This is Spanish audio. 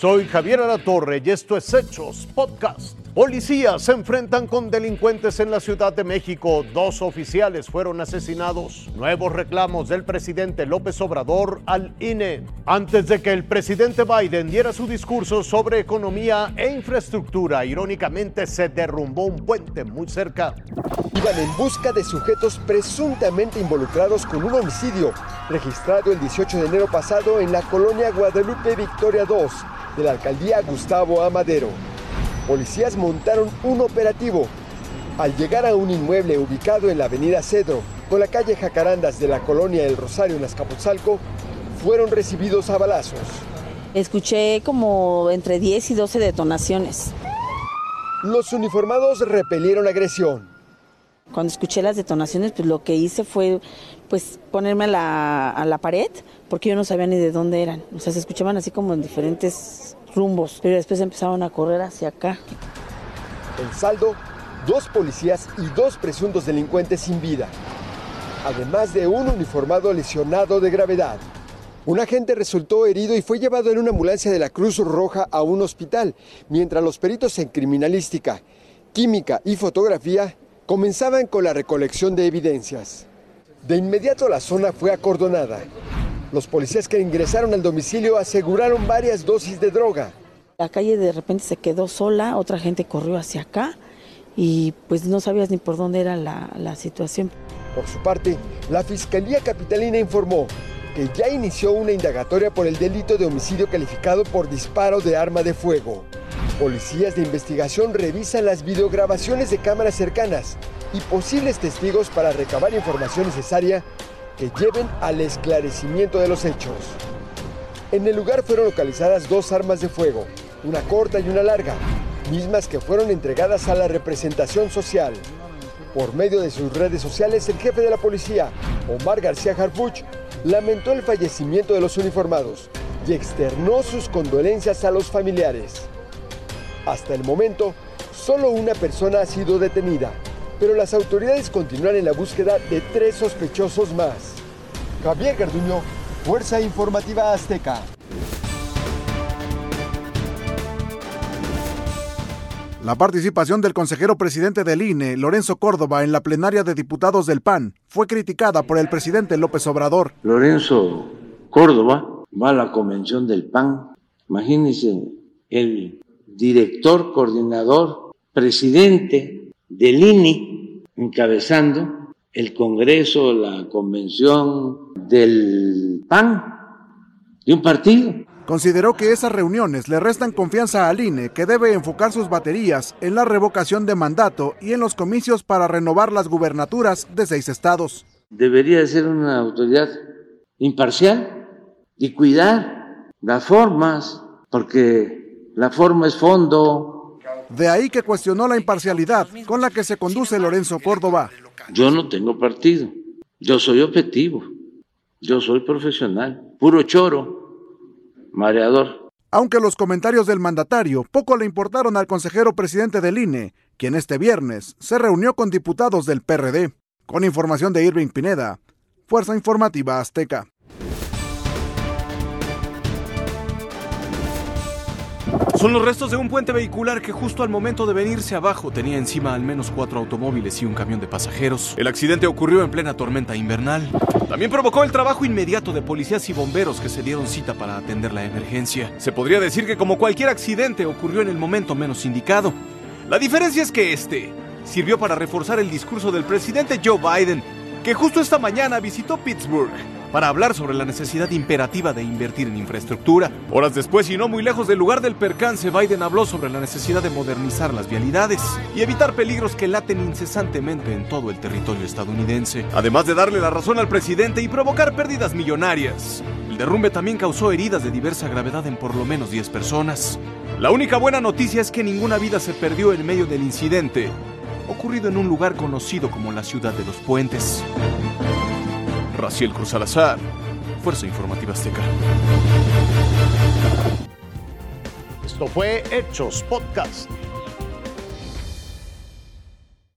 Soy Javier Alatorre y esto es Hechos Podcast. Policías se enfrentan con delincuentes en la Ciudad de México. Dos oficiales fueron asesinados. Nuevos reclamos del presidente López Obrador al INE. Antes de que el presidente Biden diera su discurso sobre economía e infraestructura, irónicamente se derrumbó un puente muy cerca. Iban en busca de sujetos presuntamente involucrados con un homicidio registrado el 18 de enero pasado en la colonia Guadalupe Victoria 2 de la alcaldía Gustavo Amadero. Policías montaron un operativo. Al llegar a un inmueble ubicado en la avenida Cedro, con la calle Jacarandas de la colonia El Rosario en Azcapotzalco, fueron recibidos a balazos. Escuché como entre 10 y 12 detonaciones. Los uniformados repelieron agresión. Cuando escuché las detonaciones, pues lo que hice fue pues ponerme a la, a la pared, porque yo no sabía ni de dónde eran. O sea, se escuchaban así como en diferentes rumbos, pero después empezaron a correr hacia acá. El saldo, dos policías y dos presuntos delincuentes sin vida, además de un uniformado lesionado de gravedad. Un agente resultó herido y fue llevado en una ambulancia de la Cruz Roja a un hospital, mientras los peritos en criminalística, química y fotografía comenzaban con la recolección de evidencias. De inmediato la zona fue acordonada. Los policías que ingresaron al domicilio aseguraron varias dosis de droga. La calle de repente se quedó sola, otra gente corrió hacia acá y pues no sabías ni por dónde era la, la situación. Por su parte, la Fiscalía Capitalina informó que ya inició una indagatoria por el delito de homicidio calificado por disparo de arma de fuego. Policías de investigación revisan las videograbaciones de cámaras cercanas y posibles testigos para recabar información necesaria que lleven al esclarecimiento de los hechos. En el lugar fueron localizadas dos armas de fuego, una corta y una larga, mismas que fueron entregadas a la representación social. Por medio de sus redes sociales, el jefe de la policía, Omar García Harfuch, lamentó el fallecimiento de los uniformados y externó sus condolencias a los familiares. Hasta el momento, solo una persona ha sido detenida, pero las autoridades continúan en la búsqueda de tres sospechosos más. Javier Garduño, Fuerza Informativa Azteca. La participación del consejero presidente del INE, Lorenzo Córdoba, en la plenaria de diputados del PAN fue criticada por el presidente López Obrador. Lorenzo Córdoba va a la convención del PAN. Imagínense el director, coordinador, presidente del INE encabezando el Congreso, la convención del PAN, de un partido. Consideró que esas reuniones le restan confianza al INE, que debe enfocar sus baterías en la revocación de mandato y en los comicios para renovar las gubernaturas de seis estados. Debería ser una autoridad imparcial y cuidar las formas, porque la forma es fondo, de ahí que cuestionó la imparcialidad con la que se conduce Lorenzo Córdoba. Yo no tengo partido, yo soy objetivo, yo soy profesional, puro choro, mareador. Aunque los comentarios del mandatario poco le importaron al consejero presidente del INE, quien este viernes se reunió con diputados del PRD. Con información de Irving Pineda, Fuerza Informativa Azteca. Son los restos de un puente vehicular que justo al momento de venirse abajo tenía encima al menos cuatro automóviles y un camión de pasajeros. El accidente ocurrió en plena tormenta invernal. También provocó el trabajo inmediato de policías y bomberos que se dieron cita para atender la emergencia. Se podría decir que como cualquier accidente ocurrió en el momento menos indicado. La diferencia es que este sirvió para reforzar el discurso del presidente Joe Biden, que justo esta mañana visitó Pittsburgh para hablar sobre la necesidad imperativa de invertir en infraestructura. Horas después y no muy lejos del lugar del percance, Biden habló sobre la necesidad de modernizar las vialidades y evitar peligros que laten incesantemente en todo el territorio estadounidense, además de darle la razón al presidente y provocar pérdidas millonarias. El derrumbe también causó heridas de diversa gravedad en por lo menos 10 personas. La única buena noticia es que ninguna vida se perdió en medio del incidente, ocurrido en un lugar conocido como la ciudad de los puentes. Raciel Cruz Salazar, Fuerza Informativa Azteca. Esto fue Hechos Podcast.